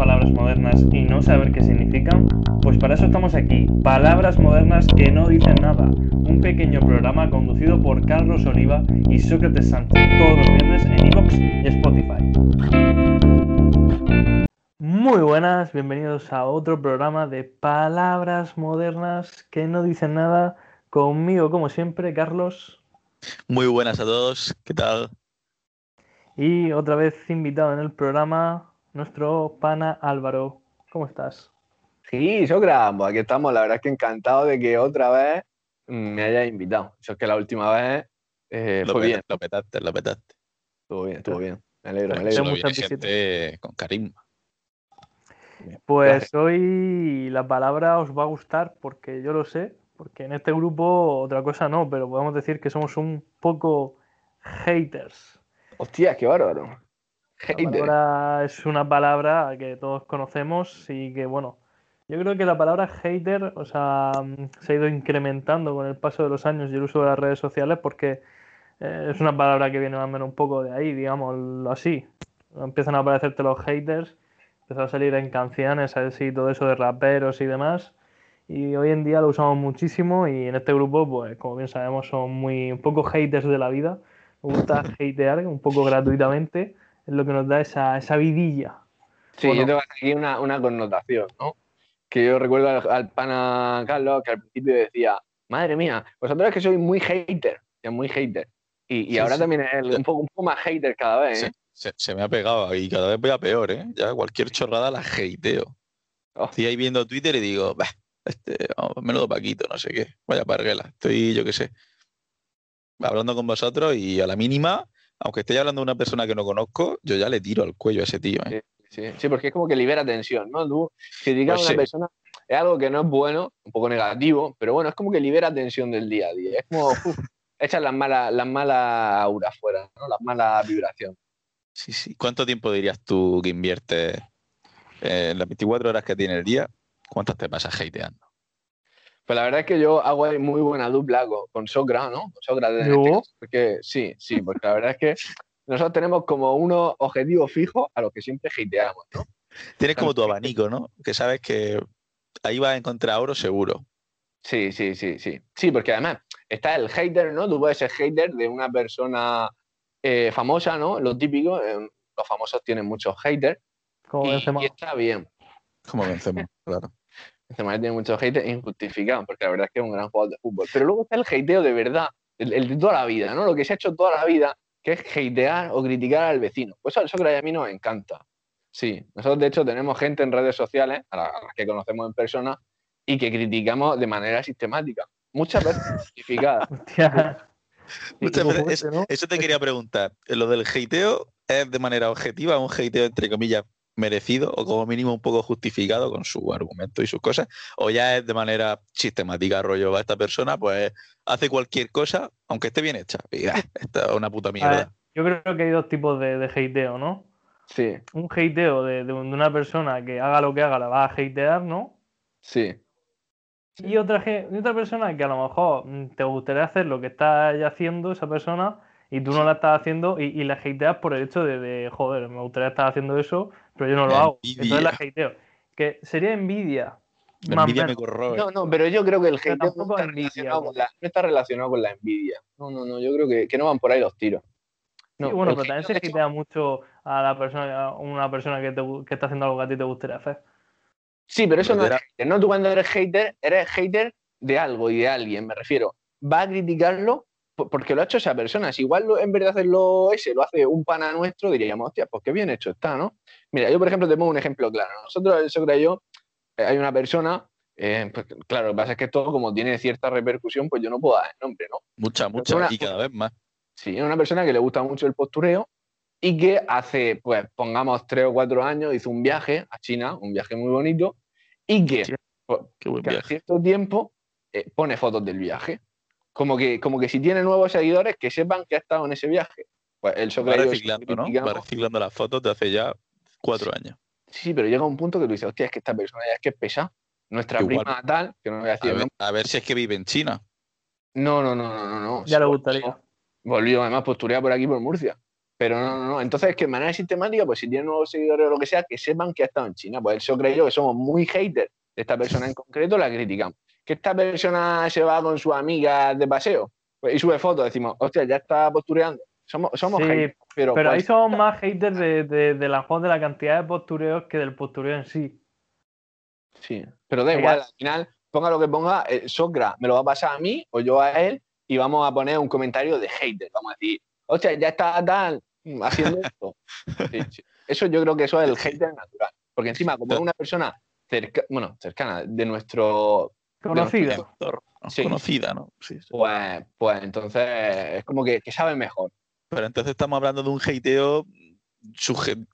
palabras modernas y no saber qué significan? Pues para eso estamos aquí, Palabras Modernas que no dicen nada, un pequeño programa conducido por Carlos Oliva y Sócrates Sánchez todos los viernes en iVoox y Spotify. Muy buenas, bienvenidos a otro programa de Palabras Modernas que no dicen nada, conmigo como siempre, Carlos. Muy buenas a todos, ¿qué tal? Y otra vez invitado en el programa, nuestro pana Álvaro. ¿Cómo estás? Sí, Sócrates, pues aquí estamos. La verdad es que encantado de que otra vez me hayas invitado. Eso es que la última vez eh, Lo, fue peta- bien. lo petaste, lo petaste. Estuvo bien, estuvo bien. Me alegro, me alegro. Gente con carisma. Pues hoy la palabra os va a gustar porque yo lo sé, porque en este grupo otra cosa no, pero podemos decir que somos un poco haters. Hostia, qué bárbaro. La palabra es una palabra que todos conocemos y que, bueno, yo creo que la palabra hater, o sea, mm, se ha ido incrementando con el paso de los años y el uso de las redes sociales porque eh, es una palabra que viene más o menos un poco de ahí, digámoslo así. Empiezan a aparecerte los haters, empiezan a salir en canciones, así, todo eso de raperos y demás. Y hoy en día lo usamos muchísimo y en este grupo, pues como bien sabemos, son muy un poco haters de la vida. Nos gusta hatear un poco gratuitamente, es lo que nos da esa, esa vidilla. Sí, Bueno. yo tengo aquí una, una connotación, ¿no? Que yo recuerdo al, al pana Carlos que al principio decía, madre mía, vosotros es que sois muy hater, ya muy hater. Y, y Sí, ahora sí. también es un poco, un poco más hater cada vez, ¿eh? Se, se- se me ha pegado y cada vez voy a peor, ¿eh? Ya cualquier chorrada la hateo. Oh. Estoy ahí viendo Twitter y digo, bah, este, vamos, menudo Paquito, no sé qué. Vaya parguela. Estoy, yo qué sé, hablando con vosotros y a la mínima, aunque esté hablando de una persona que no conozco, yo ya le tiro al cuello a ese tío, ¿eh? Sí, sí, porque es como que libera tensión, ¿no? Tú criticar Pues a una sí. persona es algo que no es bueno, un poco negativo, pero bueno, es como que libera tensión del día a día. Es como, uf, echas las malas, las malas auras fuera, ¿no? Las malas vibraciones. Sí, sí. ¿Cuánto tiempo dirías tú que inviertes eh, en las 24 horas que tiene el día? ¿Cuántas te pasas hateando? Pues la verdad es que yo hago ahí muy buena dupla con, con Socra, ¿no? Con Sócrates en ¿Yo? este porque sí, sí, porque la verdad es que nosotros tenemos como unos objetivos fijos a los que siempre hateamos, ¿no? Tienes como tu abanico, ¿no? Que sabes que ahí vas a encontrar oro seguro. Sí, sí, sí, sí. Sí, porque además está el hater, ¿no? Tú puedes ser hater de una persona eh, famosa, ¿no? Lo típico, eh, los famosos tienen muchos haters Como y, y está bien. Como vencemos, claro. Benzema tiene muchos haters injustificados, porque la verdad es que es un gran jugador de fútbol. Pero luego está el hateo de verdad, el, el de toda la vida, ¿no? Lo que se ha hecho toda la vida, que es hatear o criticar al vecino. Pues eso Sócrates y a mí nos encanta. Sí, nosotros de hecho tenemos gente en redes sociales, a la- a las que conocemos en persona, y que criticamos de manera sistemática, muchas veces justificada. Muchas veces, fuerte, ¿no? Eso te quería preguntar. ¿Lo del hateo es de manera objetiva, un hateo entre comillas merecido o como mínimo un poco justificado con su argumento y sus cosas? ¿O ya es de manera sistemática, rollo, a esta persona pues hace cualquier cosa, aunque esté bien hecha? Y, ah, esta es una puta ver, mierda. yo creo que hay dos tipos de, de hateo, ¿no? Sí, Un hateo de, de un- de una persona que haga lo que haga, la va a hatear, ¿no? sí. Y otra, otra persona que a lo mejor mm, te gustaría hacer lo que está haciendo esa persona y tú no la estás haciendo y, y la hateas por el hecho de, de, joder, me gustaría estar haciendo eso, pero yo no lo hago. Envidia. Entonces la hateo. Que sería envidia. La envidia me corroe. No, no, pero yo creo que el hateo no está, relacionado ¿no? con la, no está relacionado con la envidia. No, no, no, yo creo que, que no van por ahí los tiros. No, Sí, bueno, pero también se hatea mucho a la persona, a una persona que, te que está haciendo algo que a ti te gustaría hacer. Sí, pero eso no es hater. No, tú cuando eres hater, eres hater de algo y de alguien, me refiero. Va a criticarlo porque lo ha hecho esa persona. Si igual lo- en vez de hacerlo ese, lo hace un pana nuestro, diríamos, hostia, pues qué bien hecho está, ¿no? Mira, yo por ejemplo te pongo un ejemplo claro. Nosotros, el Socra y yo, eh, hay una persona, eh, pues, claro, lo que pasa es que todo como tiene cierta repercusión, pues yo no puedo dar el nombre, ¿no? Mucha, mucha, una- y cada vez más. Sí, es una persona que le gusta mucho el postureo y que hace, pues, pongamos tres o cuatro años, hizo un viaje a China, un viaje muy bonito, y que, Sí. pues, Qué buen cada viaje. cierto tiempo eh, pone fotos del viaje. Como que, como que si tiene nuevos seguidores, que sepan que ha estado en ese viaje. Pues el Va Sócrates y yo reciclando, ¿no? Va reciclando las fotos de hace ya cuatro años. Sí, pero llega un punto que tú dices, hostia, es que esta persona ya es que es pesa. Nuestra Igual. prima tal, que no voy a decir A ver, nombre. a ver si es que vive en China. No, no, no, no, no, no. Ya le gustaría. Volvió, además, posturea por aquí, por Murcia. Pero no, no, no. Entonces, que de manera sistemática, pues si tienen nuevos seguidores o lo que sea, que sepan que ha estado en China. Pues eso creo yo que somos muy haters de esta persona en concreto, la criticamos. Que esta persona se va con sus amigas de paseo pues, y sube fotos, decimos, hostia, ya está postureando. Somos, somos Sí, haters, pero, Pero ahí somos más haters de, de, de la, de la cantidad de postureos que del postureo en sí. Sí, pero da igual, al final, ponga lo que ponga, eh, Socra me lo va a pasar a mí o yo a él y vamos a poner un comentario de hater. Vamos a decir, hostia, ya está tal mm, haciendo esto. Sí, sí. Eso yo creo que eso es el hater natural. Porque encima, como es una persona cerca, bueno, cercana de nuestro. Conocida. Sí. Conocida, ¿no? Sí, sí. Pues, pues entonces es como que, que sabe mejor. Pero entonces estamos hablando de un hateo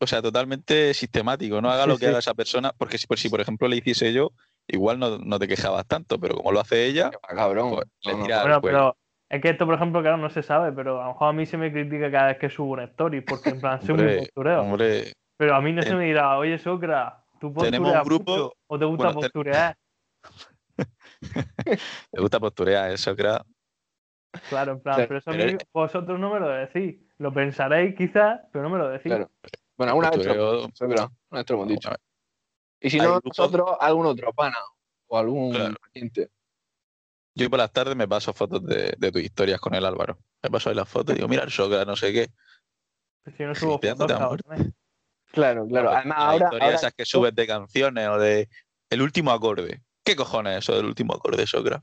o sea, totalmente sistemático. No haga Sí, lo que sí. haga esa persona, porque si por, si por ejemplo le hiciese yo, igual no, no te quejabas tanto, pero como lo hace ella, cabrón. Pues, No, no, tira- Bueno, pues- pero es que esto, por ejemplo, claro, no se sabe, pero a lo mejor a mí se me critica cada vez que subo una story, porque en plan soy muy hombre, postureo. hombre, Pero a mí no se me dirá, oye, Socra, tú Tenemos postureas un grupo- mucho o te gusta bueno, posturear. le gusta posturear eso, creo. Claro, en plan, Pero- pero eso a mí vosotros no me lo decís. Lo pensaréis quizás, pero no me lo decís. Claro. Bueno, alguna vez lo Socra, una vez lo hemos dicho. Y si no, nosotros, algún otro pana o algún Claro. pariente. Yo por las tardes me paso fotos de, de tus historias con el Álvaro. Me paso ahí las fotos y digo, mira el Socra, no sé qué. Si yo no subo fotos, cabrones. Claro, claro. Además, ahora, historias ahora esas que subes de canciones o de el último acorde. ¿Qué cojones es eso del último acorde, Socra?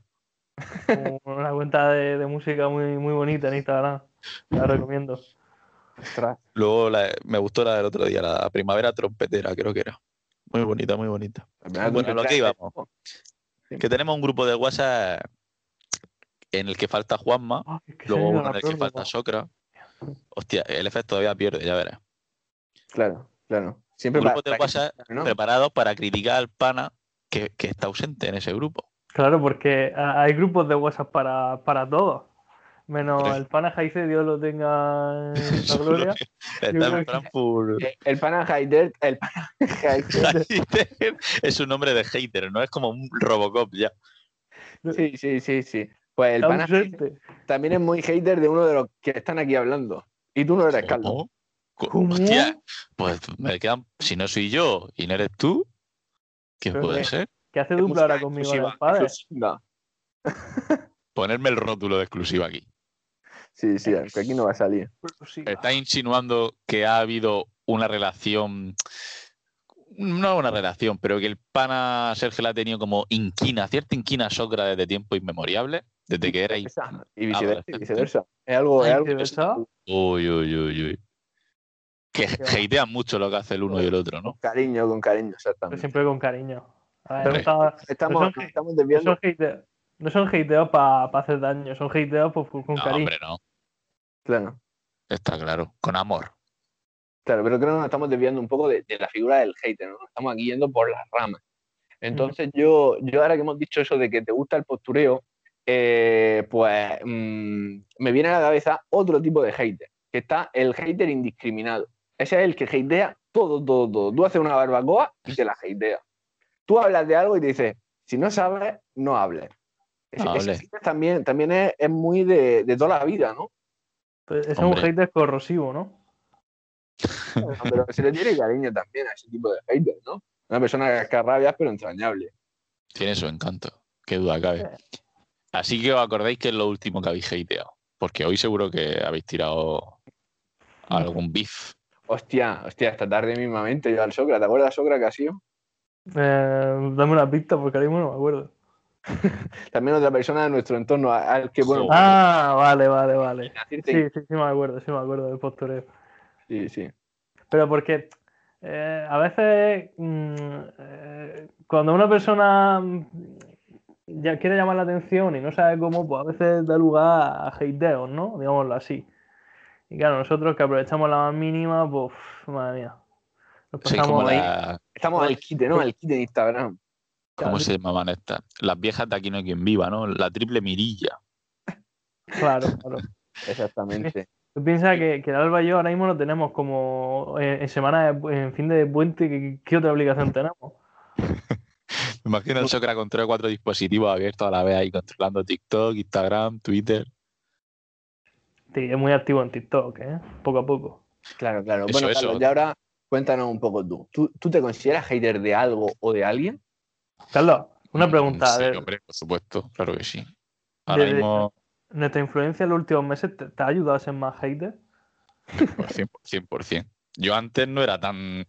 Como una cuenta de, de música muy, muy bonita en Instagram. La recomiendo. Ostras, Luego la- me gustó la del otro día, la primavera trompetera, creo que era. Muy bonita, muy bonita. Bueno, lo que íbamos. Que tenemos un grupo de WhatsApp en el que falta Juanma, es que luego uno en el que falta Socra. Hostia, el efecto todavía pierde, ya verás. Claro, claro. Siempre Grupos para- de WhatsApp ¿no? preparados para criticar al pana que, que está ausente en ese grupo. Claro, porque a- hay grupos de WhatsApp para, para todos. Menos el pana Jaice, Dios lo tenga en la gloria. Está en Frankfurt. Eh, El pana Haider, el pana Haider. es un nombre de hater, no es como un Robocop ya. Sí, sí, sí, sí. Pues el Está pana ausente. también es muy hater de uno de los que están aquí hablando. Y tú no eres Carlos. ¿Cómo? Co- ¿Cómo? Hostia, pues me quedan. Si no soy yo y no eres tú, ¿qué Pero puede que- ser? Que hace dupla ahora conmigo en el exclusiva, padre. exclusiva. Ponerme el rótulo de exclusiva aquí. Sí, sí, que aquí no va a salir. Está insinuando que ha habido una relación. No una relación, pero que el pana Sergio la ha tenido como inquina, cierta inquina Socra desde tiempos inmemoriales, desde que era. Y viceversa, y viceversa. Es algo, es Ay, algo ¿de? Uy, uy, uy, uy. Que hatean mucho lo que hace el uno y el otro, ¿no? con cariño, con cariño, exactamente. siempre con cariño. A ver, no, Hombre. está- Estamos, no son- estamos no desviando. son hateos, no son hateos para hacer daño, son hateos pues, con No, cariño. hombre, no. Claro, Está claro. Con amor. claro, pero creo que nos estamos desviando un poco de, de la figura del hater, ¿no? Estamos aquí yendo por las ramas. Entonces, yo, yo ahora que hemos dicho eso de que te gusta el postureo, eh, pues mm, me viene a la cabeza otro tipo de hater, que está el hater indiscriminado. Ese es el que hatea todo, todo, todo. Tú haces una barbacoa y te la hatea. Tú hablas de algo y te dices, si no sabes, no hables. Ese, No ese también, también es, es muy de, de toda la vida, ¿no? Pues es un hater corrosivo, ¿no? Pero se le tiene cariño también a ese tipo de hater, ¿no? Una persona cascarrabias, pero entrañable. Tiene su encanto. Qué duda cabe. Así que os acordáis que es lo último que habéis hateado. Porque hoy seguro que habéis tirado algún beef. Hostia, hostia, esta tarde mismamente yo al Socra, ¿te acuerdas Socra que ha sido? Eh, dame una pista porque ahora mismo no me acuerdo. También otra persona de nuestro entorno al que, bueno. Ah, vale, vale, vale. Sí, sí, sí me acuerdo, sí me acuerdo del postureo. sí, sí. Pero porque eh, a veces mm, eh, cuando una persona ya quiere llamar la atención y no sabe cómo, pues a veces da lugar a hateos, ¿no? Digámoslo así. Y claro, nosotros que aprovechamos la más mínima, pues, madre mía. Nos pasamos como ahí. la- Estamos al quite, ¿no? Al quite de Instagram. ¿Cómo se llamaban estas? Las viejas de aquí no hay quien viva, ¿no? La triple mirilla. Claro, claro. Exactamente. Tú piensas que, que el Alba y yo ahora mismo lo tenemos como eh, en semana, de en fin de puente, ¿qué, qué otra aplicación tenemos? Me imagino el Socra con tres o cuatro dispositivos abiertos a la vez ahí controlando TikTok, Instagram, Twitter. Sí, es muy activo en TikTok, ¿eh? Poco a poco. Claro, claro. Eso, bueno, eso. Carlos, y ahora cuéntanos un poco tú. tú. ¿Tú te consideras hater de algo o de alguien? Carlos, una pregunta. Sí, de- hombre, por supuesto, claro que sí. Ahora mismo, ¿Nuestra influencia en los últimos meses te, te ha ayudado a ser más hater? pues 100%, 100%. Yo antes no era tan...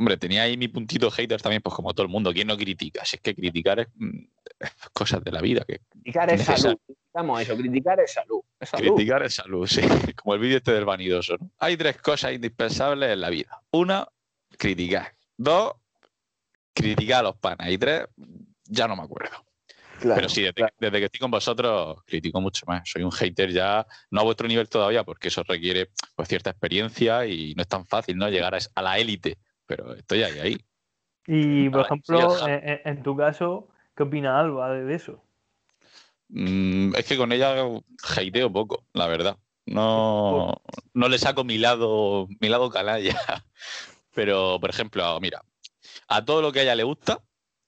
Hombre, tenía ahí mi puntito hater también, pues como todo el mundo. ¿Quién no critica? Si es que criticar es, mm, es cosas de la vida. Que Criticar es salud. Criticamos eso, criticar es salud. Es salud. criticar es salud, sí. Como el vídeo este del vanidoso. ¿no? Hay tres cosas indispensables en la vida. Una, criticar. Dos, criticar a los panas. Y tres, ya no me acuerdo. Claro, Pero sí, desde, claro. desde que estoy con vosotros, critico mucho más. Soy un hater ya, no a vuestro nivel todavía, porque eso requiere pues, cierta experiencia y no es tan fácil ¿no? llegar a la élite. Pero estoy ahí, ahí. Y, por ejemplo, sí, ajá. en, tu caso, ¿qué opina Alba de, eso? Mm, es que con ella hateo poco, la verdad. No, no le saco mi lado, mi lado canalla. Pero, por ejemplo, mira, a todo lo que a ella le gusta,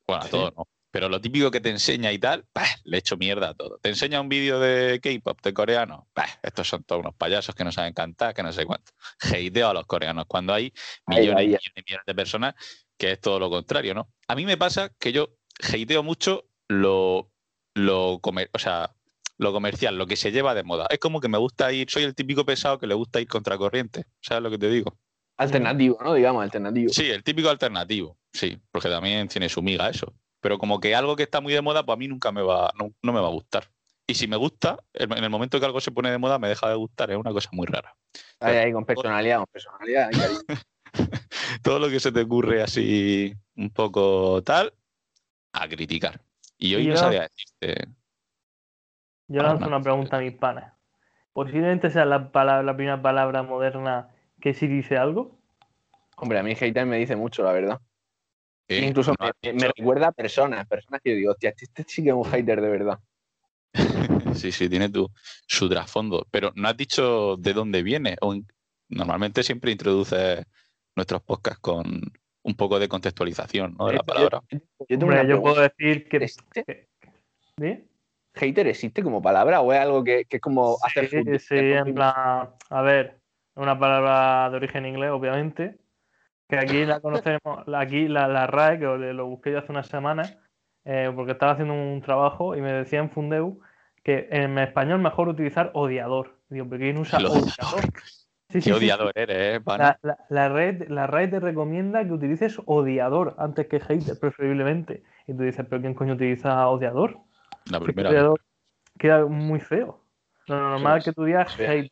bueno, a todo no, pero lo típico que te enseña y tal, le echo mierda a todo. Te enseña un vídeo de K-pop, de coreano, estos son todos unos payasos que no saben cantar, que no sé cuánto. Hateo a los coreanos cuando hay millones ahí. y millones, y millones de personas que es todo lo contrario, ¿no? A mí me pasa que yo hateo mucho lo, lo, comer- o sea, lo comercial, lo que se lleva de moda. Es como que me gusta ir, soy el típico pesado que le gusta ir contracorriente, ¿sabes lo que te digo? Alternativo, ¿no? Digamos, alternativo. Sí, el típico alternativo, sí, porque también tiene su miga eso. Pero como que algo que está muy de moda, pues a mí nunca me va, no, no me va a gustar. Y si me gusta, en el momento que algo se pone de moda, me deja de gustar, es una cosa muy rara. Ahí, ahí, con personalidad, con personalidad. ahí, ahí. Todo lo que se te ocurre así un poco tal, a criticar. Y hoy Y no yo- sabía decirte. Yo Ah, lanzo no. una pregunta a mis panes. Posiblemente sea la, palabra, la primera palabra moderna que sí dice algo. Hombre, a mí hater me dice mucho, la verdad. Eh, Incluso no me, recuerda a personas, personas que yo digo, hostia, este sí que es un hater de verdad. Sí, sí, tiene tu, su trasfondo. Pero no has dicho de dónde viene. O Normalmente siempre introduces nuestros podcasts con un poco de contextualización ¿no? de la Yo- palabra. Yo, tengo Hombre, una yo puedo decir que. ¿Existe? ¿Sí? ¿Hater existe como palabra o es algo que, que es como hacer sí, en plan, a ver, una palabra de origen inglés, obviamente, que aquí la conocemos, aquí la, la RAE, que lo, busqué yo hace unas semanas, eh, porque estaba haciendo un trabajo y me decía en Fundeu que en español mejor utilizar odiador. Digo, ¿pero quién usa odiador? odiador. Sí, sí, Qué sí, sí. odiador eres, ¿eh? La, la, la red, la RAE te recomienda que utilices odiador antes que hater, preferiblemente. Y tú dices, ¿pero quién coño utiliza odiador? La primera vez. odiador queda muy feo. Lo normal es que tú digas hater.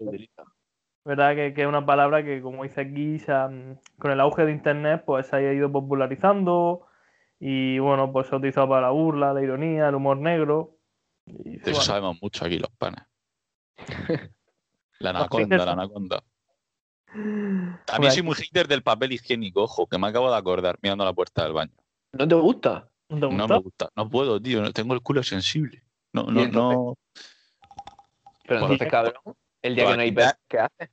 ¿Verdad? Que, que es una palabra que, como dice aquí, se ha- con el auge de Internet, pues se ha ido popularizando y, bueno, pues se ha utilizado para la burla, la ironía, el humor negro. Y, De eso bueno, sabemos mucho aquí los panes. La anaconda, la anaconda. A mí Hombre, soy muy hater del papel higiénico, ojo, que me acabo de acordar mirando la puerta del baño. ¿No te gusta? ¿no te No me gusta, no puedo, tío, tengo el culo sensible. No, no, no. Pero entonces, cabrón, el día pues que no hay ¿qué haces?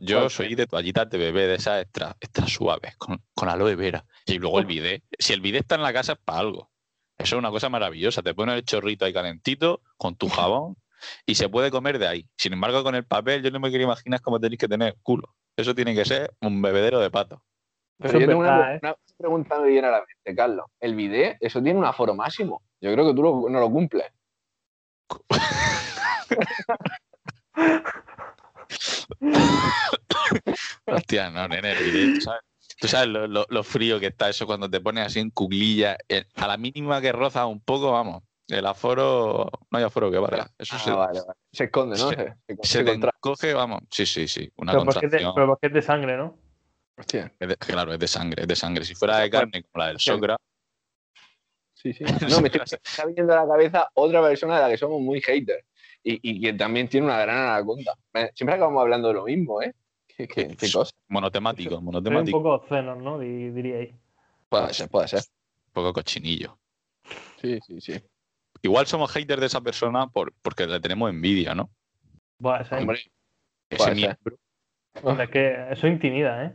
Yo ¿Cuál? soy de toallitas de bebé, de esas extra, extra suaves, con, con aloe vera. Y luego el bidet. Si el bidet está en la casa es para algo. Eso es una cosa maravillosa. Te pones el chorrito ahí calentito, con tu jabón, y se puede comer de ahí. Sin embargo, con el papel, yo no me quiero imaginar cómo tenéis que tener culo. Eso tiene que ser un bebedero de pato. Pero Eso yo tengo una, ¿eh? una pregunta que me viene a la mente, Carlos. El bidet, eso tiene un aforo máximo. Yo creo que tú lo- no lo cumples. Hostia, no, nene, el ¿tú sabes? Tú sabes lo, lo- lo frío que está eso cuando te pones así en cuclilla. eh, A la mínima que rozas un poco, vamos. El aforo, no hay aforo que valga. Eso Ah, se, vale, vale. Se esconde, ¿no? se- Se, se- se se te contra- encoge, vamos. Sí, sí, sí. Una Pero porque, es de, contracción. pero porque es de sangre, ¿no? Hostia, Es de- claro, es de sangre, es de sangre. Si fuera de Bueno, carne como la del. Socra, sí, sí. No, me estoy, está viniendo a la cabeza otra persona de la que somos muy haters. Y, y que también tiene una gran anaconda. Siempre acabamos hablando de lo mismo, ¿eh? Qué, qué- qué cosa. monotemático, Soy un monotemático, un poco obscenos, ¿no? Di- diríais. Puede ser, puede ser. poco cochinillo. Sí, sí, sí. Igual somos haters de esa persona por, porque le tenemos envidia, ¿no? Hombre, Ese Puede ser. miembro. hombre, es que eso intimida, ¿eh?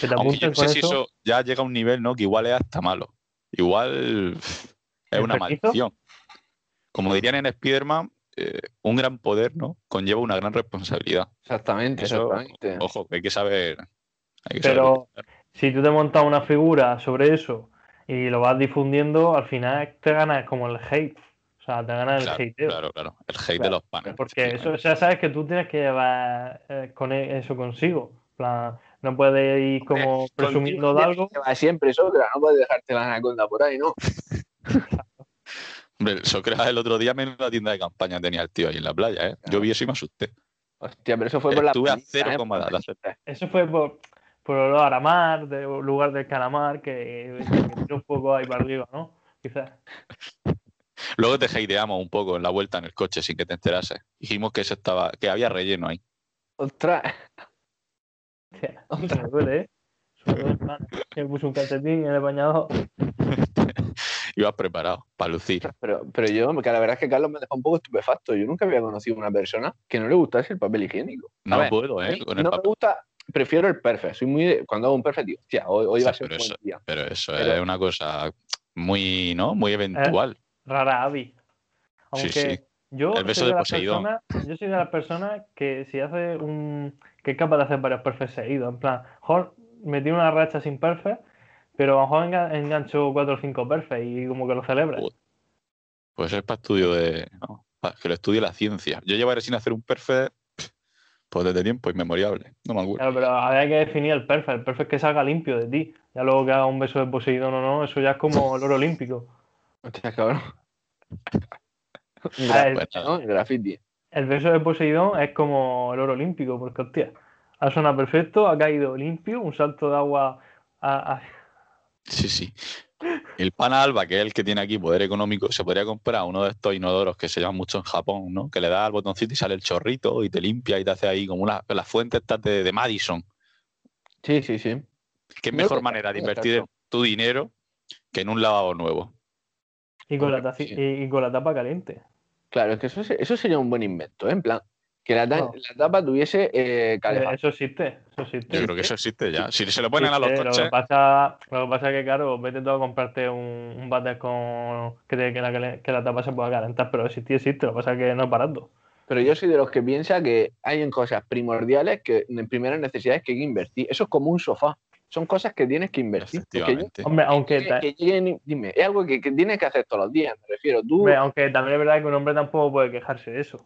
Que te Aunque yo no sé si eso. eso ya llega a un nivel, ¿no? Que igual es hasta malo. Igual es una maldición. Como dirían en Spider-Man, eh, un gran poder, ¿no? Conlleva una gran responsabilidad. Exactamente, Eso, exactamente. Ojo, que hay que saber. hay que saber Pero si tú te montas una figura sobre eso y lo vas difundiendo, al final te ganas como el hate. O sea, te ganas el Claro, hateo. claro, claro. El hate de los panes. Porque sí, eso, ya sabes que tú tienes que llevar eh, con e- eso consigo. Plan, no puedes ir como presumiendo de algo. Siempre es otra, no puedes dejarte la anaconda por ahí, ¿no? Hombre, el Sócrates el otro día menos la tienda de campaña tenía el tío ahí en la playa, ¿eh? Yo vi eso y me asusté. Hostia, pero eso fue por la Estuve a paliza, cero ¿eh? Eso fue por, por olor a mar, de lugar del calamar, que, que un poco ahí para arriba, ¿no? Quizás. Luego te hateamos un poco en la vuelta en el coche sin que te enterases. Dijimos que eso estaba, que había relleno ahí. Ostras, Hostia, me duele, ¿eh? Me puse un calcetín en el bañador. Ibas preparado para lucir. pero, pero yo, que la verdad es que Carlos me dejó un poco estupefacto. Yo nunca había conocido a una persona que no le gustase el papel higiénico. No ver, puedo, ¿eh? mí Con el no me gusta, prefiero el perfect. Soy muy de- cuando hago un perfect, digo, hostia, hoy, hoy O sea, va a ser pero un buen día. Pero eso Pero- es una cosa muy, ¿no? Muy eventual. Rara avi. Aunque Sí, sí. yo El beso soy de Poseidón. personas, yo soy de las personas que si hace un que es capaz de hacer varios perfects seguidos. En plan, mejor metí una racha sin perfect, pero a lo mejor enga- engancho cuatro o cinco perfects y como que lo celebra. Pues es para estudio de. no, para que lo estudie la ciencia. Yo llevaré sin hacer un perfect pues desde tiempo inmemoriable. No me acuerdo. Claro, pero había que definir el perfect. El perfect que salga limpio de ti. Ya luego que haga un beso de Poseidón o no, eso ya es como el oro olímpico. Hostia, cabrón. Ver, grafiti, ¿no? El graffiti. El beso de Poseidón es como el oro olímpico, porque hostia, ha sonado perfecto, ha caído limpio, un salto de agua a- a- Sí, sí. El pana Alba, que es el que tiene aquí poder económico, se podría comprar uno de estos inodoros que se llaman mucho en Japón, ¿no? Que le da al botoncito y sale el chorrito y te limpia y te hace ahí como una, las fuentes estas de, de Madison. Sí, sí, sí. Qué No, mejor manera de invertir tu dinero que en un lavabo nuevo. y, con la Correcto, taci- sí. y- y con la tapa caliente. Claro, es que eso, eso sería un buen invento, ¿eh? En plan, que la, ta- Bueno. la tapa tuviese eh, Eh, calefacción. eso existe, eso existe. Yo creo que eso existe ya. Si se lo ponen a los Existe, Lo coches, que pasa, lo que pasa es que, claro, vete tú a comprarte un, un váter con que, te- que la, que la tapa se pueda calentar, pero existir existe, lo que pasa es que no es barato. Pero yo soy de los que piensa que hay en cosas primordiales que en primeras necesidades que hay que invertir. Eso es como un sofá. Son cosas que tienes que invertir. Yo-. Hombre, aunque, que- dime, es algo que, que tienes que hacer todos los días, me refiero. Tú, hombre, aunque también es verdad que un hombre tampoco puede quejarse de eso.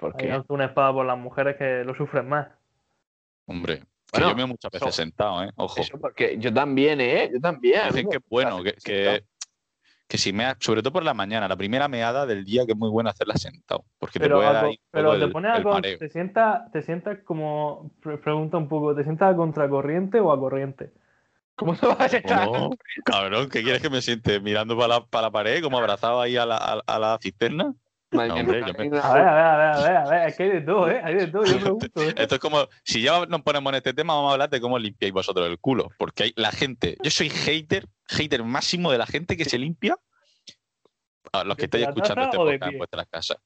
Porque Hay lanza una espada por las mujeres que lo sufren más. Hombre, Bueno, yo me veo muchas veces eso- sentado, ¿eh? Ojo. eso porque yo también, ¿eh? Yo también. Dicen que es bueno, que, que, que si mea, sobre todo por la mañana, la primera meada del día, que es muy buena hacerla sentado, porque te Pero, puede dar algo- ahí pero te el- pones a el te sientas, te sientas como, pre- pregunta un poco, ¿te sientas a contracorriente o a corriente? ¿Cómo te vas a estar? ¿Cómo? Cabrón, ¿qué quieres que me siente? ¿Mirando para la, para la pared, como abrazado ahí a la, a, a la cisterna? Madre No, mía, hombre, no, yo me- no, A ver, a ver, a ver, a ver, a ver, es que hay de todo, ¿eh? Hay de todo, yo pregunto, ¿eh? Esto es como, si ya nos ponemos en este tema, vamos a hablar de cómo limpiáis vosotros el culo. Porque hay la gente, yo soy hater, hater máximo de la gente que se limpia. A los que ¿Desde estáis escuchando este podcast en vuestras casas.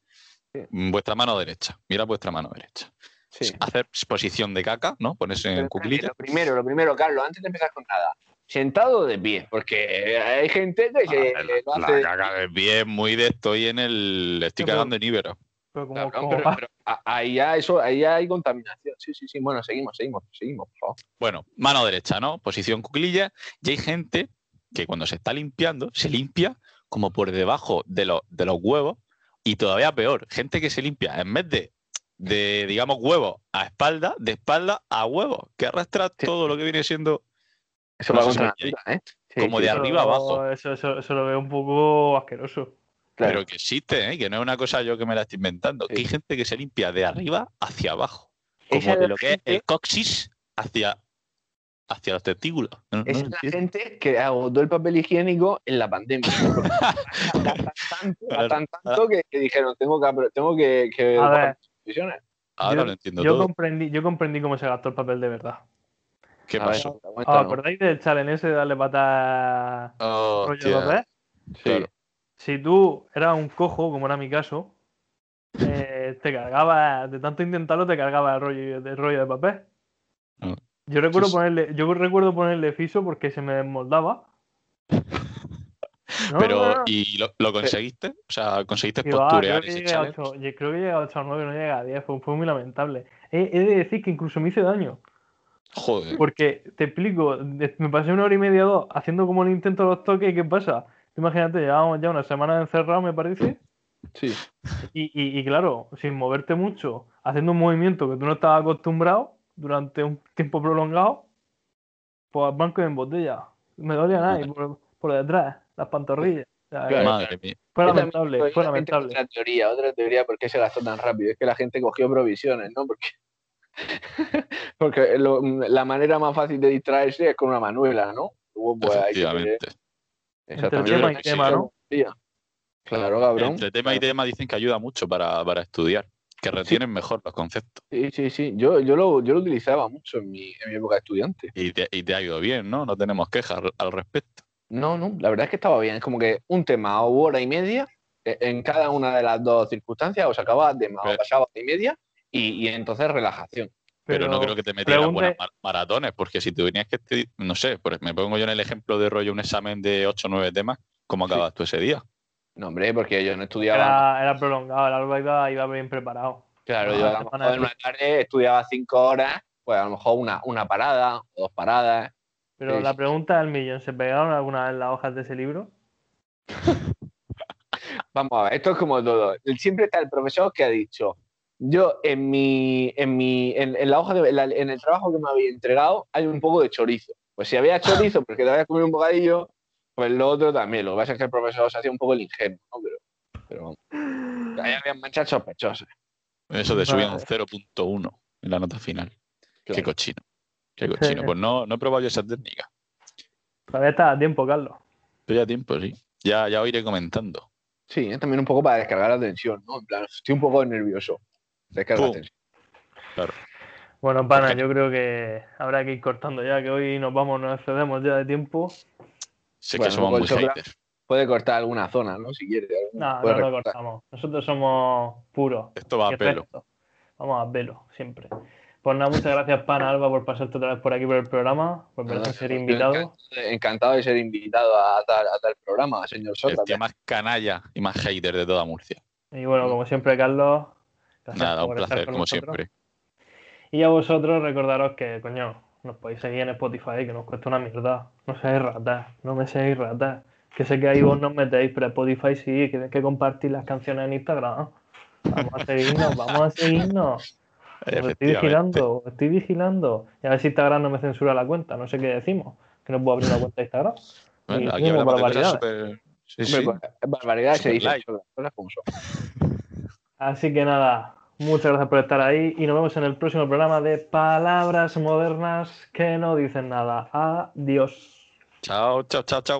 Sí. Mm, Vuestra mano derecha. Mira vuestra mano derecha. Sí. Hacer posición de caca, ¿no? Ponerse en Pero, cuclilla. Lo primero, lo primero, Carlos, antes de empezar con nada. Sentado o de pie, porque hay gente que se Ah, lo la, hace. la caca de pie es muy de estoy en el. Estoy pero- cagando en Ibero. Pero como, pero- ahí ya eso, ahí ya hay contaminación. Sí, sí, sí. Bueno, seguimos, seguimos, seguimos, por favor. Bueno, mano derecha, ¿no? Posición cuclilla. Y hay gente que cuando se está limpiando, se limpia como por debajo de, los de los huevos. Y todavía peor, gente que se limpia en vez de, de digamos, huevos a espalda, de espalda a huevos, que arrastra Sí. todo lo que viene siendo Eso No va contra la natura, ¿eh? Sí, como sí, de arriba abajo. Eso, eso, eso lo veo un poco asqueroso. claro. pero que existe, ¿eh? que no es una cosa yo que me la estoy inventando. Sí. Que hay gente que se limpia de arriba hacia abajo. Como Esa es de lo que es el coxis hacia, hacia los testículos. No- no es la entiendo. gente que agotó el papel higiénico en la pandemia. Tanto, tanto que, que dijeron, tengo que, tengo que, que. Ahora yo, lo entiendo yo todo. comprendí, yo comprendí cómo se gastó el papel de verdad. ¿Qué A ver, pasó? ¿Os acordáis del challenge ese de darle patas rollo de Hostia, papel? Sí. claro. Si tú eras un cojo, como era mi caso, eh, te cargaba, de tanto intentarlo, te cargaba el rollo, el rollo de papel. Ah. Yo recuerdo Sí, ponerle, yo recuerdo ponerle fiso porque se me desmoldaba. No, Pero, no, no. ¿y lo, lo conseguiste? O sea, ¿conseguiste Que creo, posturear que ese llegué a challenge? 8, yo creo que llegué a 8 o 9, no llegué a 10, fue, fue muy lamentable. He, he de decir que incluso me hice daño, Joder. porque te explico, me pasé una hora y media o dos haciendo como el intento de los toques y ¿qué pasa? Imagínate, llevábamos ya una semana encerrados, me parece, Sí. y, y- y claro, sin moverte mucho, haciendo un movimiento que tú no estabas acostumbrado durante un tiempo prolongado, pues al banco en botella. Me dolía nada, y por, por detrás, las pantorrillas. O sea. Madre mía. Fue lamentable, fue lamentable. Otra teoría, otra teoría por qué se gastó tan rápido. Es que la gente cogió provisiones, ¿no? Porque, porque lo- la manera más fácil de distraerse es con una manuela, ¿no? Pues, que Efectivamente. exactamente. tema y tema, ¿no? Claro, cabrón. Entre tema y tema dicen que ayuda mucho para, para estudiar, que retienen mejor los conceptos. Sí, sí, sí. Yo, yo, lo, yo lo utilizaba mucho en mi, en mi época de estudiante. Y te, y te ha ido bien, ¿no? No tenemos quejas al, al respecto. No, no, la verdad es que estaba bien. Es como que un tema o hora y media eh, en cada una de las dos circunstancias, o sacaba tema o pasaba hora y media y, y entonces relajación. Pero, no creo que te metieras pregunte- buenas mar- maratones, porque si tú tenías que, estu- no sé, pues me pongo yo en el ejemplo de rollo un examen de 8 o 9 temas, ¿cómo Sí. acabas tú ese día? No, hombre, porque yo no estudiaba. Era, era prolongado, el Alba iba, iba bien preparado. Claro, Ah, yo a lo mejor en una tarde estudiaba cinco horas, pues a lo mejor una, una parada o dos paradas. Pero Sí, la pregunta del millón, ¿se pegaron alguna vez las hojas de ese libro? Vamos a ver, esto es como todo. Siempre está el profesor que ha dicho, yo en mi, en mi, en, en la hoja de, en, la- en el trabajo que me había entregado hay un poco de chorizo. Pues si había chorizo porque te habías comido un bocadillo, pues lo otro también. Lo que pasa es que el profesor se hacía un poco el ingenuo, ¿no? Pero, pero vamos. Ahí había manchas sospechosas. Eso de subir un Vale. 0.1 en la nota final. Qué cochino. Qué cochino. Pues no, no he probado yo esa técnica. Todavía está a tiempo, Carlos. Pero ya tiempo, sí. Ya, ya os iré comentando. Sí, es también un poco para descargar la tensión, ¿no? En plan, estoy un poco nervioso. Descarga Pum. tensión. Bueno, pana, yo creo que habrá que ir cortando ya, que hoy nos vamos, nos excedemos ya de tiempo. Sé Bueno, que somos con muy haters. Puede cortar alguna zona, ¿no? Si quiere. No, no lo cortamos. Nosotros somos puros. Esto va a pelo. Vamos a pelo, siempre. Pues nada, muchas gracias, Pana Alba, por pasarte otra vez por aquí por el programa, por ser invitado. Encantado, de ser invitado a tal, a tal programa, señor El Sócrates. tío más canalla y más hater de toda Murcia. Y bueno, como siempre, Carlos. Gracias Nada, un estar placer, con como nosotros. siempre. Y a vosotros, recordaros que, coño, nos podéis seguir en Spotify, que nos cuesta una mierda. No seáis ratas, no me seáis ratas. Que sé que ahí vos nos metéis, pero Spotify sí, que tenéis que compartir las canciones en Instagram. Vamos a seguirnos, vamos a seguirnos. Os estoy vigilando, os estoy vigilando. Y a ver si Instagram no me censura la cuenta, no sé qué decimos. Que no puedo abrir una cuenta de Instagram. Bueno, Y aquí hablamos de cosas barbaridades. Sí, Hombre, sí. pues, es barbaridad se Super dice. light. las cosas como son. Así que nada, muchas gracias por estar ahí y nos vemos en el próximo programa de Palabras Modernas que no dicen nada. Adiós. Chao, chao, chao, chao.